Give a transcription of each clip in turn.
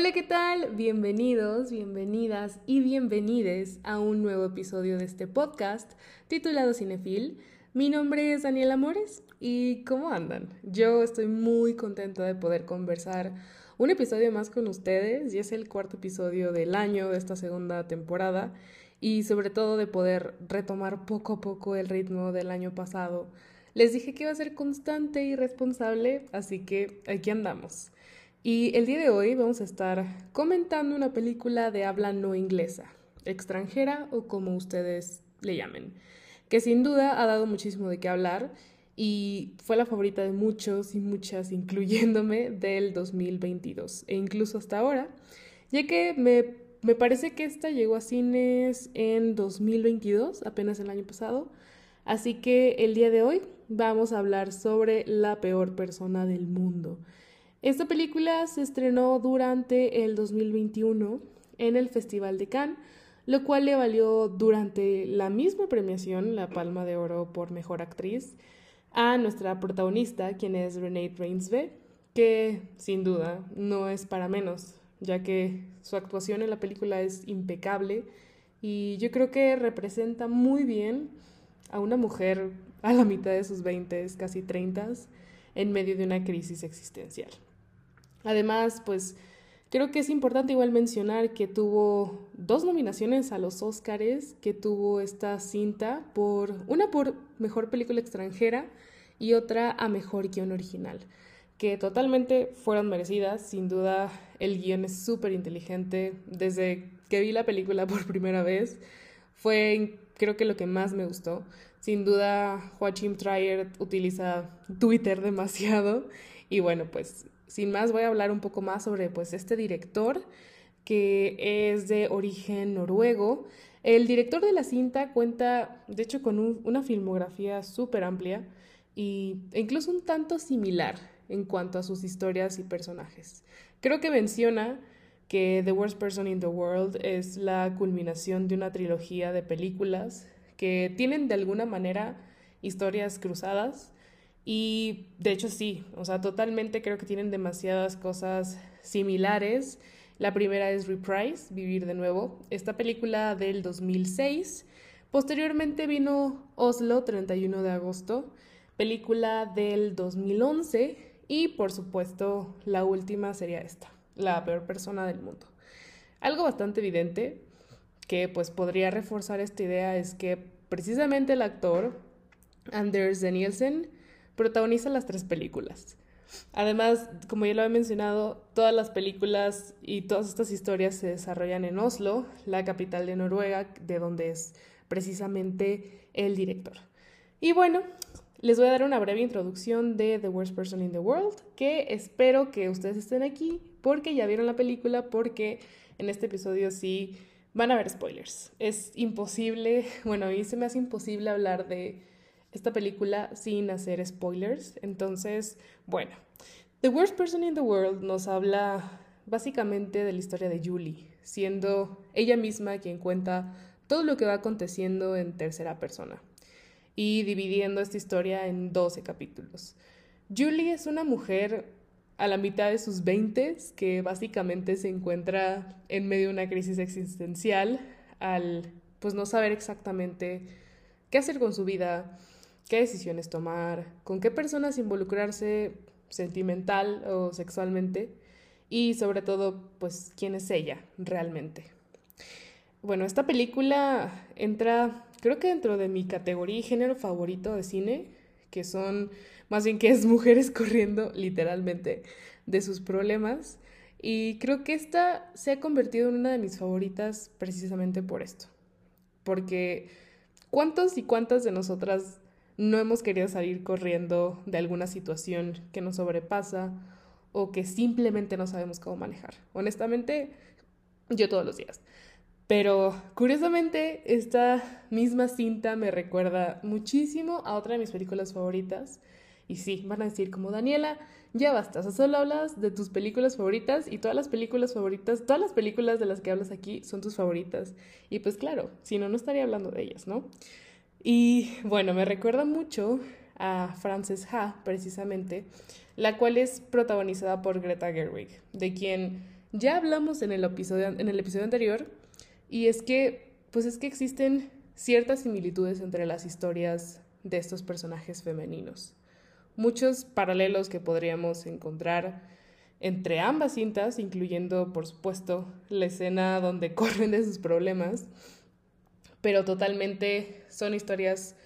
Hola, ¿qué tal? Bienvenidos, bienvenidas y bienvenides a un nuevo episodio de este podcast titulado Cinefil. Mi nombre es Daniela Amores y ¿cómo andan? Yo estoy muy contenta de poder conversar un episodio más con ustedes y es el cuarto episodio del año de esta segunda temporada y sobre todo de poder retomar poco a poco el ritmo del año pasado. Les dije que iba a ser constante y responsable, así que aquí andamos. Y el día de hoy vamos a estar comentando una película de habla no inglesa, extranjera o como ustedes le llamen, que sin duda ha dado muchísimo de qué hablar y fue la favorita de muchos y muchas, incluyéndome, del 2022 e incluso hasta ahora, ya que me, me parece que esta llegó a cines en 2022, apenas el año pasado, así que el día de hoy vamos a hablar sobre la peor persona del mundo. Esta película se estrenó durante el 2021 en el Festival de Cannes, lo cual le valió durante la misma premiación la Palma de Oro por Mejor Actriz a nuestra protagonista, quien es Renee Reinsve, que sin duda no es para menos, ya que su actuación en la película es impecable y yo creo que representa muy bien a una mujer a la mitad de sus 20, casi 30, en medio de una crisis existencial. Además, pues creo que es importante igual mencionar que tuvo dos nominaciones a los Óscares que tuvo esta cinta por una por mejor película extranjera y otra a mejor guion original, que totalmente fueron merecidas. Sin duda, el guion es súper inteligente. Desde que vi la película por primera vez, fue creo que lo que más me gustó. Sin duda, Joachim Trier utiliza Twitter demasiado y bueno, pues sin más voy a hablar un poco más sobre pues este director que es de origen noruego. El director de la cinta cuenta, de hecho, con una filmografía súper amplia y, e incluso un tanto similar en cuanto a sus historias y personajes. Creo que menciona que The Worst Person in the World es la culminación de una trilogía de películas que tienen de alguna manera historias cruzadas y de hecho sí, o sea, totalmente creo que tienen demasiadas cosas similares. La primera es Reprise, Vivir de nuevo, esta película del 2006. Posteriormente vino Oslo, 31 de agosto, película del 2011 y por supuesto la última sería esta, La peor persona del mundo. Algo bastante evidente que pues podría reforzar esta idea es que precisamente el actor Anders Danielsen protagoniza las tres películas. Además, como ya lo he mencionado, todas las películas y todas estas historias se desarrollan en Oslo, la capital de Noruega, de donde es precisamente el director. Y bueno, les voy a dar una breve introducción de The Worst Person in the World, que espero que ustedes estén aquí porque ya vieron la película, porque en este episodio sí van a haber spoilers. Es imposible, bueno, a mí se me hace imposible hablar de esta película sin hacer spoilers. Entonces, bueno, The Worst Person in the World nos habla básicamente de la historia de Julie, siendo ella misma quien cuenta todo lo que va aconteciendo en tercera persona y dividiendo esta historia en 12 capítulos. Julie es una mujer a la mitad de sus 20 que básicamente se encuentra en medio de una crisis existencial al pues no saber exactamente qué hacer con su vida, qué decisiones tomar, con qué personas involucrarse sentimental o sexualmente y sobre todo, pues, quién es ella realmente. Bueno, esta película entra, creo que dentro de mi categoría y género favorito de cine, que son más bien que es mujeres corriendo literalmente de sus problemas. Y creo que esta se ha convertido en una de mis favoritas precisamente por esto. Porque ¿cuántos y cuántas de nosotras no hemos querido salir corriendo de alguna situación que nos sobrepasa o que simplemente no sabemos cómo manejar. Honestamente, yo todos los días. Pero curiosamente, esta misma cinta me recuerda muchísimo a otra de mis películas favoritas. Y sí, van a decir como Daniela, ya basta, solo hablas de tus películas favoritas y todas las películas favoritas, todas las películas de las que hablas aquí son tus favoritas. Y pues claro, si no, no estaría hablando de ellas, ¿no? Y bueno, me recuerda mucho a Frances Ha, precisamente, la cual es protagonizada por Greta Gerwig, de quien ya hablamos en el episodio, en el episodio anterior y es que, pues es que existen ciertas similitudes entre las historias de estos personajes femeninos. Muchos paralelos que podríamos encontrar entre ambas cintas, incluyendo, por supuesto, la escena donde corren de sus problemas, pero totalmente son historias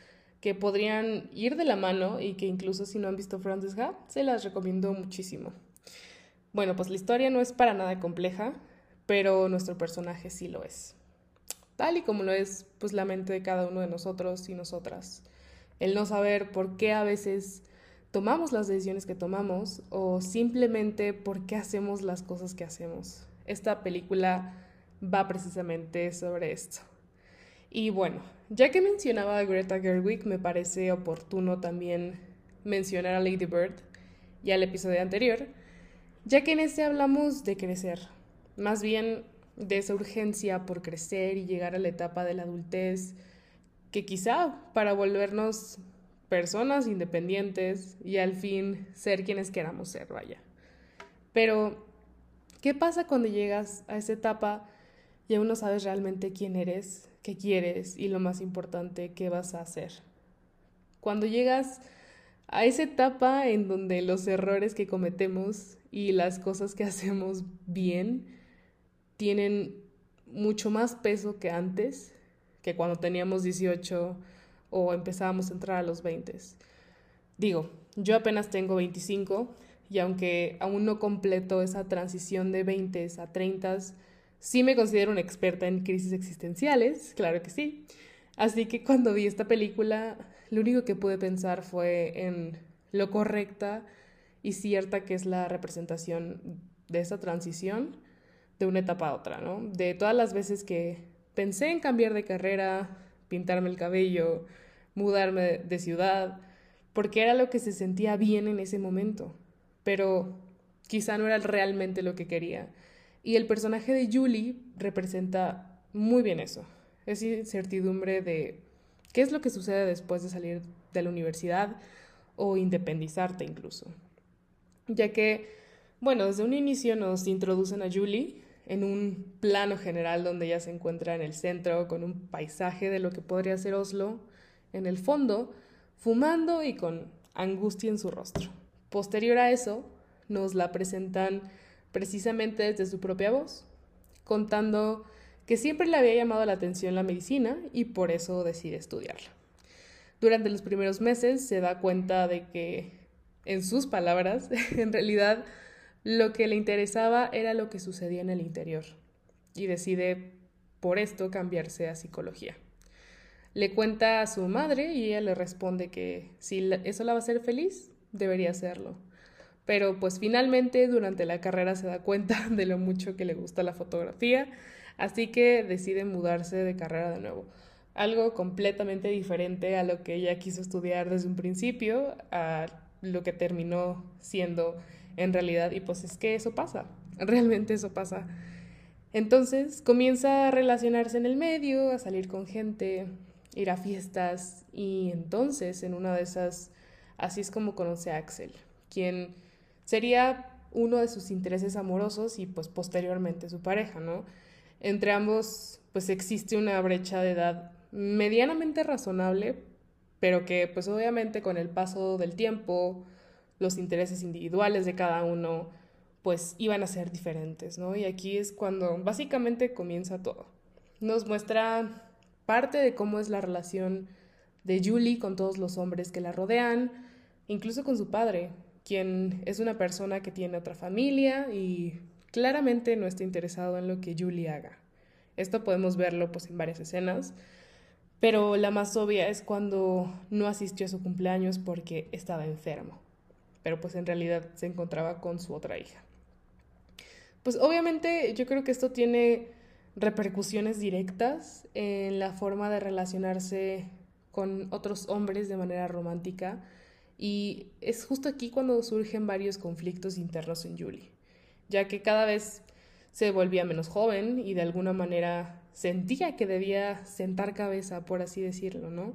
que podrían ir de la mano y que incluso si no han visto Frances Ha, se las recomiendo muchísimo. Bueno, pues la historia no es para nada compleja, pero nuestro personaje sí lo es. Tal y como lo es pues la mente de cada uno de nosotros y nosotras. El no saber por qué a veces tomamos las decisiones que tomamos o simplemente por qué hacemos las cosas que hacemos. Esta película va precisamente sobre esto. Y bueno, ya que mencionaba a Greta Gerwig, me parece oportuno también mencionar a Lady Bird y al episodio anterior, ya que en este hablamos de crecer, más bien de esa urgencia por crecer y llegar a la etapa de la adultez, que quizá para volvernos personas independientes y al fin ser quienes queramos ser, vaya. Pero, ¿qué pasa cuando llegas a esa etapa y aún no sabes realmente quién eres, qué quieres y lo más importante, qué vas a hacer? Cuando llegas a esa etapa en donde los errores que cometemos y las cosas que hacemos bien tienen mucho más peso que antes, que cuando teníamos 18 o empezábamos a entrar a los 20. Digo, yo apenas tengo 25 y aunque aún no completo esa transición de 20 a 30, sí me considero una experta en crisis existenciales, claro que sí. Así que cuando vi esta película, lo único que pude pensar fue en lo correcta y cierta que es la representación de esa transición de una etapa a otra, ¿no? De todas las veces que pensé en cambiar de carrera, pintarme el cabello, mudarme de ciudad, porque era lo que se sentía bien en ese momento, pero quizá no era realmente lo que quería. Y el personaje de Julie representa muy bien eso, esa incertidumbre de qué es lo que sucede después de salir de la universidad o independizarte incluso. Ya que, bueno, desde un inicio nos introducen a Julie en un plano general donde ella se encuentra en el centro con un paisaje de lo que podría ser Oslo, en el fondo, fumando y con angustia en su rostro. Posterior a eso, nos la presentan precisamente desde su propia voz, contando que siempre le había llamado la atención la medicina y por eso decide estudiarla. Durante los primeros meses se da cuenta de que, en sus palabras, en realidad lo que le interesaba era lo que sucedía en el interior y decide por esto cambiarse a psicología. Le cuenta a su madre y ella le responde que si eso la va a hacer feliz, debería hacerlo. Pero pues finalmente durante la carrera se da cuenta de lo mucho que le gusta la fotografía, así que decide mudarse de carrera de nuevo. Algo completamente diferente a lo que ella quiso estudiar desde un principio, a lo que terminó siendo en realidad. Y pues es que eso pasa, realmente eso pasa. Entonces comienza a relacionarse en el medio, a salir con gente, ir a fiestas y entonces en una de esas, así es como conoce a Axel, quien sería uno de sus intereses amorosos y pues posteriormente su pareja, ¿no? Entre ambos pues existe una brecha de edad medianamente razonable, pero que pues obviamente con el paso del tiempo, los intereses individuales de cada uno pues iban a ser diferentes, ¿no? Y aquí es cuando básicamente comienza todo. Nos muestra parte de cómo es la relación de Julie con todos los hombres que la rodean, incluso con su padre, quien es una persona que tiene otra familia y claramente no está interesado en lo que Julie haga. Esto podemos verlo pues en varias escenas, pero la más obvia es cuando no asistió a su cumpleaños porque estaba enfermo, pero pues en realidad se encontraba con su otra hija. Pues obviamente yo creo que esto tiene repercusiones directas en la forma de relacionarse con otros hombres de manera romántica y es justo aquí cuando surgen varios conflictos internos en Julie, ya que cada vez se volvía menos joven y de alguna manera sentía que debía sentar cabeza, por así decirlo, ¿no?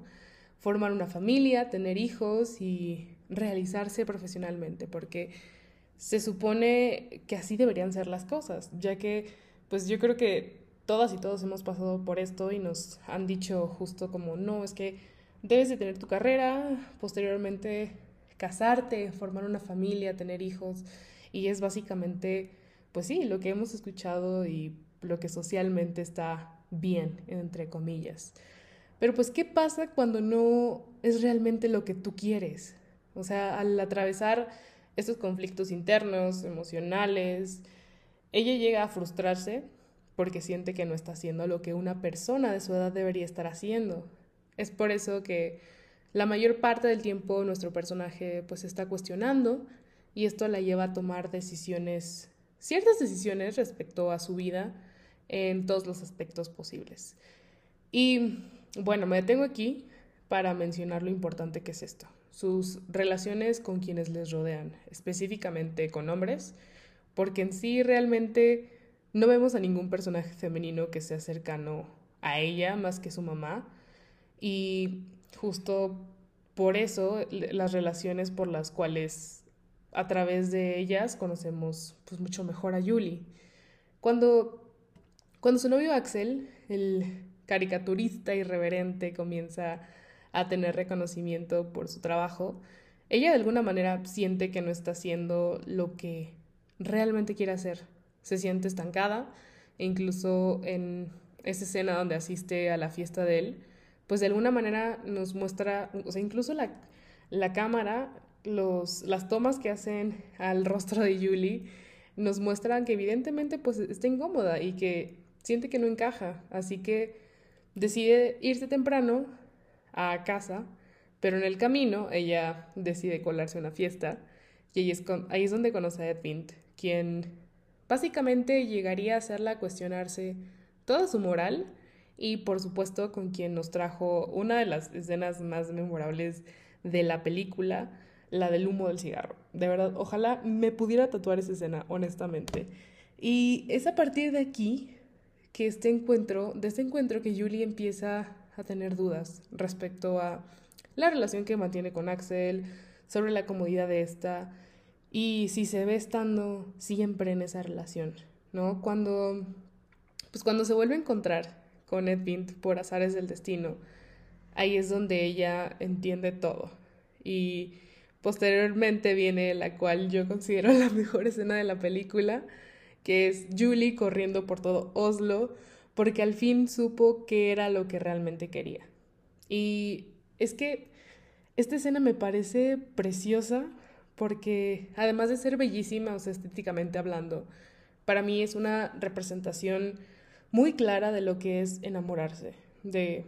Formar una familia, tener hijos y realizarse profesionalmente, porque se supone que así deberían ser las cosas, ya que pues yo creo que todas y todos hemos pasado por esto y nos han dicho justo como, no, es que debes de tener tu carrera, posteriormente casarte, formar una familia, tener hijos, y es básicamente, pues sí, lo que hemos escuchado y lo que socialmente está bien, entre comillas. Pero pues, ¿qué pasa cuando no es realmente lo que tú quieres? O sea, al atravesar estos conflictos internos, emocionales, ella llega a frustrarse porque siente que no está haciendo lo que una persona de su edad debería estar haciendo. Es por eso que la mayor parte del tiempo nuestro personaje pues está cuestionando y esto la lleva a tomar decisiones, ciertas decisiones respecto a su vida en todos los aspectos posibles. Y bueno, me detengo aquí para mencionar lo importante que es esto, sus relaciones con quienes les rodean, específicamente con hombres, porque en sí realmente no vemos a ningún personaje femenino que sea cercano a ella más que su mamá y justo por eso las relaciones por las cuales a través de ellas conocemos pues mucho mejor a Julie. Cuando, cuando su novio Axel, el caricaturista irreverente, comienza a tener reconocimiento por su trabajo, ella de alguna manera siente que no está haciendo lo que realmente quiere hacer. Se siente estancada e incluso en esa escena donde asiste a la fiesta de él, pues de alguna manera nos muestra, o sea, incluso la, la cámara, los, las tomas que hacen al rostro de Julie, nos muestran que evidentemente pues está incómoda y que siente que no encaja, así que decide irse temprano a casa, pero en el camino ella decide colarse a una fiesta y ahí es, ahí es donde conoce a Edwind, quien básicamente llegaría a hacerla cuestionarse toda su moral y por supuesto con quien nos trajo una de las escenas más memorables de la película, la del humo del cigarro. De verdad, ojalá me pudiera tatuar esa escena, honestamente. Y es a partir de aquí que este encuentro, de este encuentro que Julie empieza a tener dudas respecto a la relación que mantiene con Axel, sobre la comodidad de esta y si se ve estando siempre en esa relación, ¿no? Cuando, pues cuando se vuelve a encontrar con Edwind por azares del destino, ahí es donde ella entiende todo. Y posteriormente viene la cual yo considero la mejor escena de la película, que es Julie corriendo por todo Oslo, porque al fin supo qué era lo que realmente quería. Y es que esta escena me parece preciosa porque además de ser bellísima, o sea, estéticamente hablando, para mí es una representación muy clara de lo que es enamorarse, de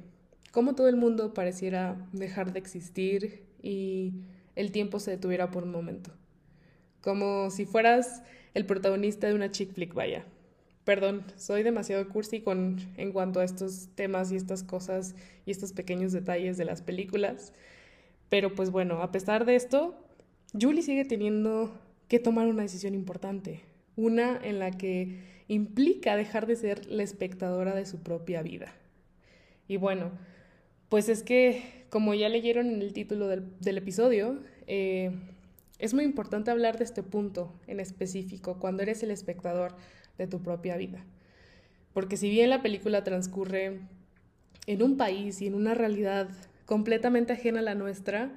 cómo todo el mundo pareciera dejar de existir y el tiempo se detuviera por un momento. Como si fueras el protagonista de una chick flick, vaya. Perdón, soy demasiado cursi con, en cuanto a estos temas y estas cosas y estos pequeños detalles de las películas. Pero pues bueno, a pesar de esto, Julie sigue teniendo que tomar una decisión importante, una en la que implica dejar de ser la espectadora de su propia vida. Y bueno, pues es que, como ya leyeron en el título del, episodio, eh, es muy importante hablar de este punto en específico, cuando eres el espectador de tu propia vida. Porque si bien la película transcurre en un país y en una realidad completamente ajena a la nuestra,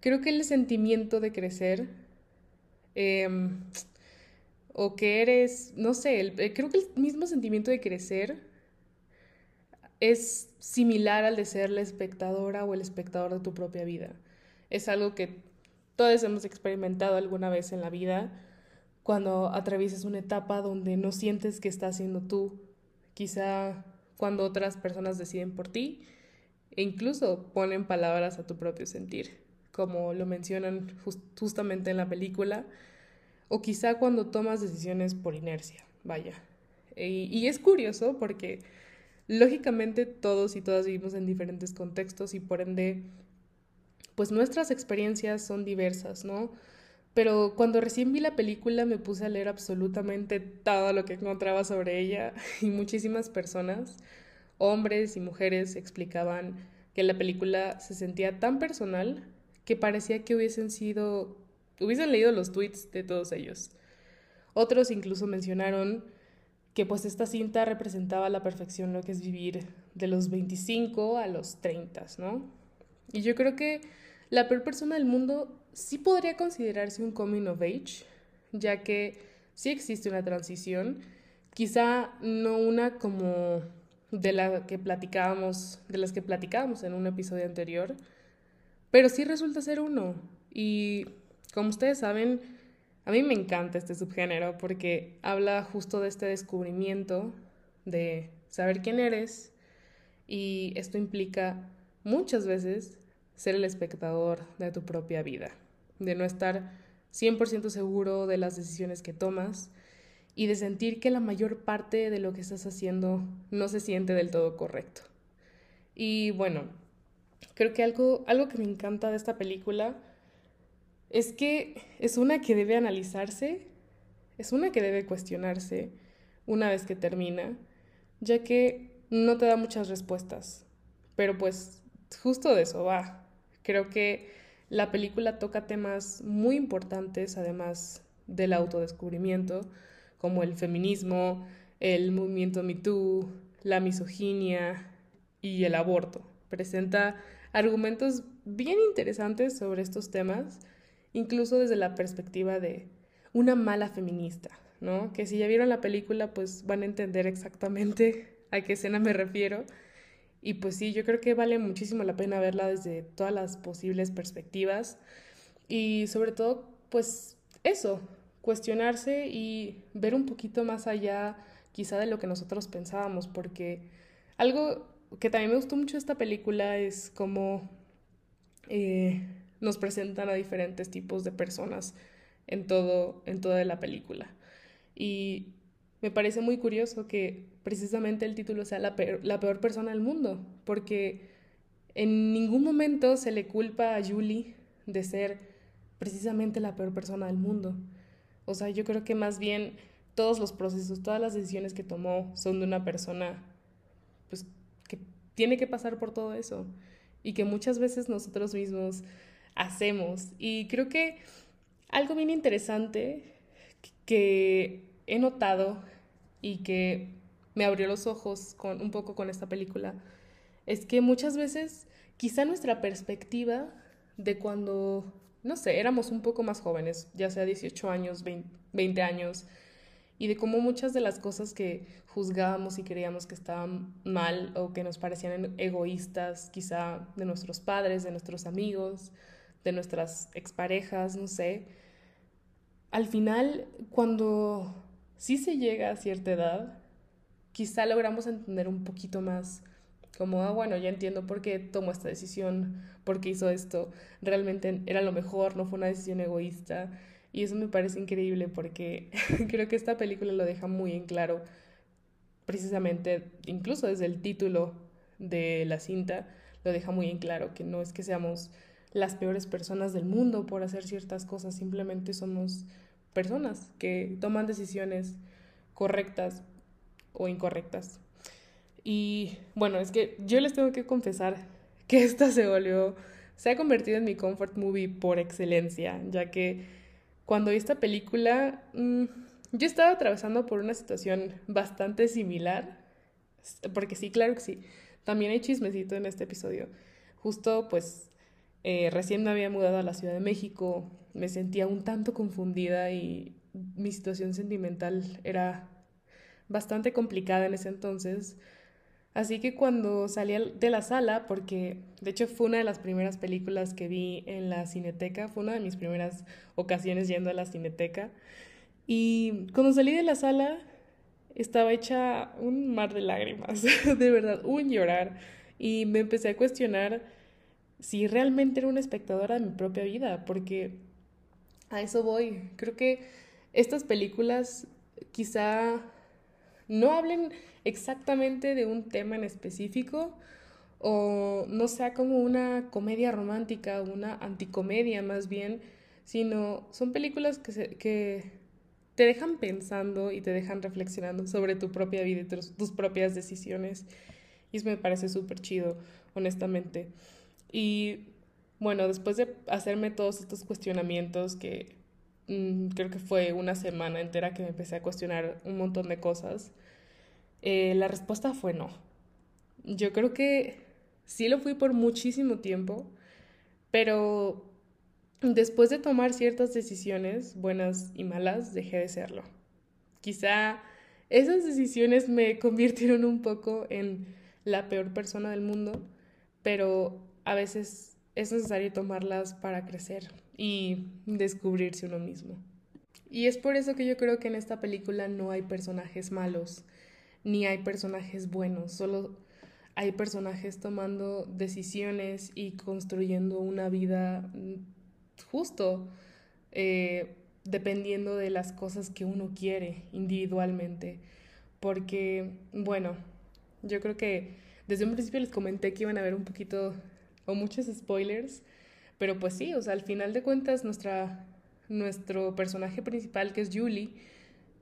creo que el sentimiento de crecer em, o que eres, no sé, eh, creo que el mismo sentimiento de crecer es similar al de ser la espectadora o el espectador de tu propia vida. Es algo que todos hemos experimentado alguna vez en la vida cuando atraviesas una etapa donde no sientes que estás siendo tú, quizá cuando otras personas deciden por ti e incluso ponen palabras a tu propio sentir como lo mencionan justamente en la película, o quizá cuando tomas decisiones por inercia, vaya. Y, es curioso porque lógicamente todos y todas vivimos en diferentes contextos y por ende, pues nuestras experiencias son diversas, ¿no? Pero cuando recién vi la película me puse a leer absolutamente todo lo que encontraba sobre ella y muchísimas personas, hombres y mujeres, explicaban que la película se sentía tan personal que parecía que hubiesen sido hubiesen leído los tweets de todos ellos. Otros incluso mencionaron que pues esta cinta representaba la perfección lo que es vivir de los 25 a los 30, ¿no? Y yo creo que la peor persona del mundo sí podría considerarse un coming of age, ya que sí existe una transición, quizá no una como de la que platicábamos, de las que platicábamos en un episodio anterior, pero sí resulta ser uno. Y como ustedes saben, a mí me encanta este subgénero porque habla justo de este descubrimiento, de saber quién eres, y esto implica muchas veces ser el espectador de tu propia vida, de no estar 100% seguro de las decisiones que tomas y de sentir que la mayor parte de lo que estás haciendo no se siente del todo correcto. Y bueno, creo que algo, algo que me encanta de esta película es que es una que debe analizarse, es una que debe cuestionarse una vez que termina, ya que no te da muchas respuestas. Pero pues justo de eso va. Creo que la película toca temas muy importantes, además del autodescubrimiento, como el feminismo, el movimiento MeToo, la misoginia y el aborto. Presenta argumentos bien interesantes sobre estos temas, incluso desde la perspectiva de una mala feminista, ¿no? Que si ya vieron la película, pues van a entender exactamente a qué escena me refiero. Y pues sí, yo creo que vale muchísimo la pena verla desde todas las posibles perspectivas. Y sobre todo, pues eso, cuestionarse y ver un poquito más allá quizá de lo que nosotros pensábamos, porque algo que también me gustó mucho de esta película es cómo eh, nos presentan a diferentes tipos de personas en, todo, en toda la película. Y me parece muy curioso que precisamente el título sea la peor, la peor persona del mundo, porque en ningún momento se le culpa a Julie de ser precisamente la peor persona del mundo. O sea, yo creo que más bien todos los procesos, todas las decisiones que tomó son de una persona pues que tiene que pasar por todo eso y que muchas veces nosotros mismos hacemos. Y creo que algo bien interesante que he notado y que me abrió los ojos con un poco con esta película es que muchas veces quizá nuestra perspectiva de cuando no sé, éramos un poco más jóvenes, ya sea 18 años, 20 años, y de cómo muchas de las cosas que juzgábamos y creíamos que estaban mal o que nos parecían egoístas, quizá de nuestros padres, de nuestros amigos, de nuestras exparejas, no sé, al final, cuando sí se llega a cierta edad, quizá logramos entender un poquito más como, ah, bueno, ya entiendo por qué tomó esta decisión, por qué hizo esto, realmente era lo mejor, no fue una decisión egoísta. Y eso me parece increíble porque creo que esta película lo deja muy en claro, precisamente, incluso desde el título de la cinta, lo deja muy en claro, que no es que seamos las peores personas del mundo por hacer ciertas cosas, simplemente somos personas que toman decisiones correctas o incorrectas. Y bueno, es que yo les tengo que confesar que esta se volvió, se ha convertido en mi comfort movie por excelencia, ya que cuando vi esta película, mm, yo estaba atravesando por una situación bastante similar, porque sí, claro que sí, también hay chismecito en este episodio. Justo pues eh, recién me había mudado a la Ciudad de México, me sentía un tanto confundida y mi situación sentimental era bastante complicada en ese entonces. Así que cuando salí de la sala, porque de hecho fue una de las primeras películas que vi en la cineteca, fue una de mis primeras ocasiones yendo a la cineteca, y cuando salí de la sala estaba hecha un mar de lágrimas, de verdad, un llorar, y me empecé a cuestionar si realmente era una espectadora de mi propia vida, porque a eso voy. Creo que estas películas quizá no hablen exactamente de un tema en específico o no sea como una comedia romántica una anticomedia más bien, sino son películas que, que te dejan pensando y te dejan reflexionando sobre tu propia vida y tus, tus propias decisiones. Y eso me parece súper chido, honestamente. Y bueno, después de hacerme todos estos cuestionamientos que mm, creo que fue una semana entera que me empecé a cuestionar un montón de cosas, eh, la respuesta fue no. Yo creo que sí lo fui por muchísimo tiempo, pero después de tomar ciertas decisiones, buenas y malas, dejé de serlo. Quizá esas decisiones me convirtieron un poco en la peor persona del mundo, pero a veces es necesario tomarlas para crecer y descubrirse uno mismo. Y es por eso que yo creo que en esta película no hay personajes malos, ni hay personajes buenos, solo hay personajes tomando decisiones y construyendo una vida justo, eh, dependiendo de las cosas que uno quiere individualmente. Porque, bueno, yo creo que desde un principio les comenté que iban a haber un poquito o muchos spoilers, pero pues sí, o sea, al final de cuentas nuestra, nuestro personaje principal, que es Julie,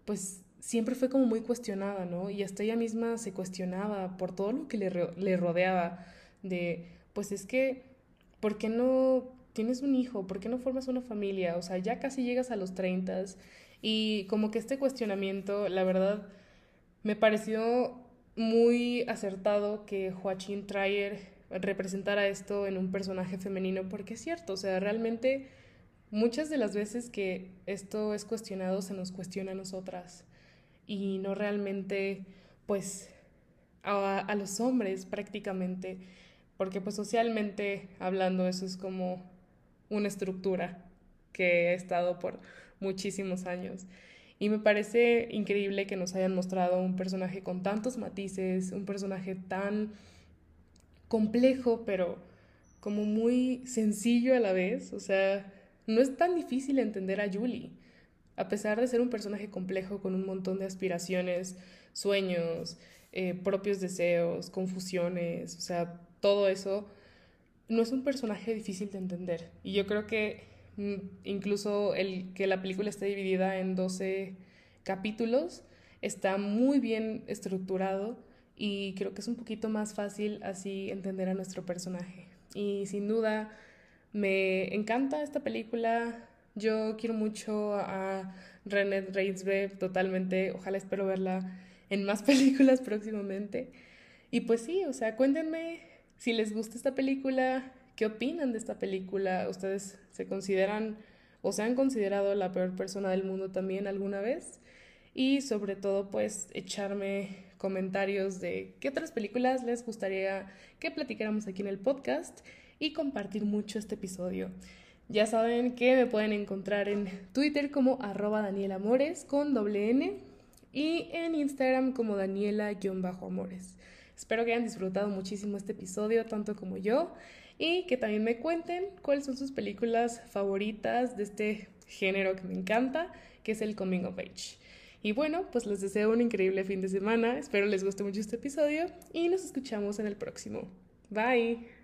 pues siempre fue como muy cuestionada, ¿no? Y hasta ella misma se cuestionaba por todo lo que le, rodeaba, de, pues es que, ¿por qué no tienes un hijo? ¿Por qué no formas una familia? O sea, ya casi llegas a los 30 y como que este cuestionamiento, la verdad, me pareció muy acertado que Joaquín Trier representara esto en un personaje femenino, porque es cierto, o sea, realmente muchas de las veces que esto es cuestionado se nos cuestiona a nosotras y no realmente pues a, los hombres prácticamente, porque pues socialmente hablando eso es como una estructura que ha estado por muchísimos años. Y me parece increíble que nos hayan mostrado un personaje con tantos matices, un personaje tan complejo, pero como muy sencillo a la vez. O sea, no es tan difícil entender a Julie. A pesar de ser un personaje complejo con un montón de aspiraciones, sueños, eh, propios deseos, confusiones, o sea, todo eso, no es un personaje difícil de entender. Y yo creo que mm, incluso el que la película esté dividida en 12 capítulos está muy bien estructurado y creo que es un poquito más fácil así entender a nuestro personaje. Y sin duda me encanta esta película, yo quiero mucho a René Reinsve totalmente, ojalá espero verla en más películas próximamente. Y pues sí, o sea, cuéntenme si les gusta esta película, qué opinan de esta película, ustedes se consideran o se han considerado la peor persona del mundo también alguna vez y sobre todo pues echarme comentarios de qué otras películas les gustaría que platicáramos aquí en el podcast y compartir mucho este episodio. Ya saben que me pueden encontrar en Twitter como arroba danielamores con doble N y en Instagram como daniela-amores. Espero que hayan disfrutado muchísimo este episodio, tanto como yo, y que también me cuenten cuáles son sus películas favoritas de este género que me encanta, que es el Coming of Age. Y bueno, pues les deseo un increíble fin de semana, espero les guste mucho este episodio y nos escuchamos en el próximo. Bye.